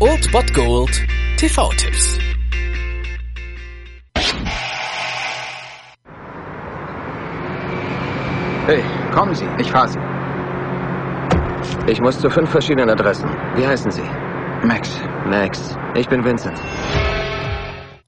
Old Bot Gold TV-Tipps. Hey, kommen Sie, ich fahre Sie. Ich muss zu fünf verschiedenen Adressen. Wie heißen Sie? Max. Max. Ich bin Vincent.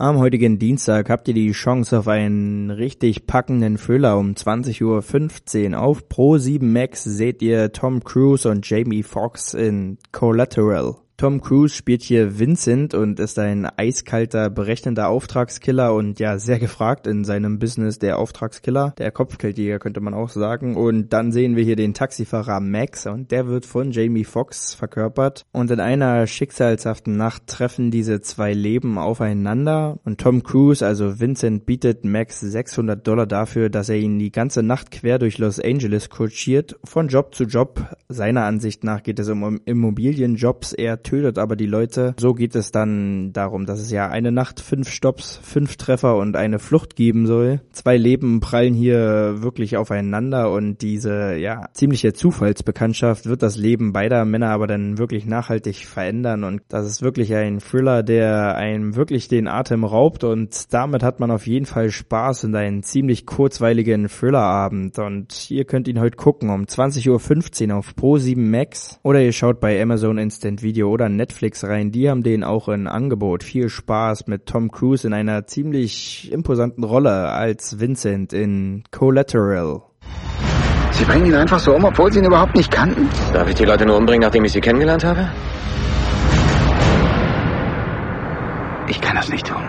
Am heutigen Dienstag habt ihr die Chance auf einen richtig packenden Thriller um 20.15 Uhr. Auf Pro 7 Max seht ihr Tom Cruise und Jamie Foxx in Collateral. Tom Cruise spielt hier Vincent und ist ein eiskalter, berechnender Auftragskiller und ja, sehr gefragt in seinem Business, der Auftragskiller, der Kopfgeldjäger könnte man auch sagen. Und dann sehen wir hier den Taxifahrer Max und der wird von Jamie Foxx verkörpert. Und in einer schicksalshaften Nacht treffen diese zwei Leben aufeinander und Tom Cruise, also Vincent, bietet Max 600 Dollar dafür, dass er ihn die ganze Nacht quer durch Los Angeles kutschiert, von Job zu Job. Seiner Ansicht nach geht es um Immobilienjobs, er tötet aber die Leute. So geht es dann darum, dass es ja eine Nacht fünf Stops, fünf Treffer und eine Flucht geben soll. Zwei Leben prallen hier wirklich aufeinander und diese, ja, ziemliche Zufallsbekanntschaft wird das Leben beider Männer aber dann wirklich nachhaltig verändern und das ist wirklich ein Thriller, der einem wirklich den Atem raubt und damit hat man auf jeden Fall Spaß in einen ziemlich kurzweiligen Thrillerabend und ihr könnt ihn heute gucken um 20.15 Uhr auf Pro7 Max oder ihr schaut bei Amazon Instant Video oder Netflix rein, die haben den auch in Angebot. Viel Spaß mit Tom Cruise in einer ziemlich imposanten Rolle als Vincent in Collateral. Sie bringen ihn einfach so um, obwohl Sie ihn überhaupt nicht kannten? Darf ich die Leute nur umbringen, nachdem ich sie kennengelernt habe? Ich kann das nicht tun.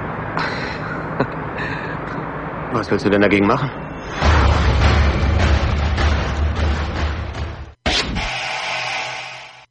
Was willst du denn dagegen machen?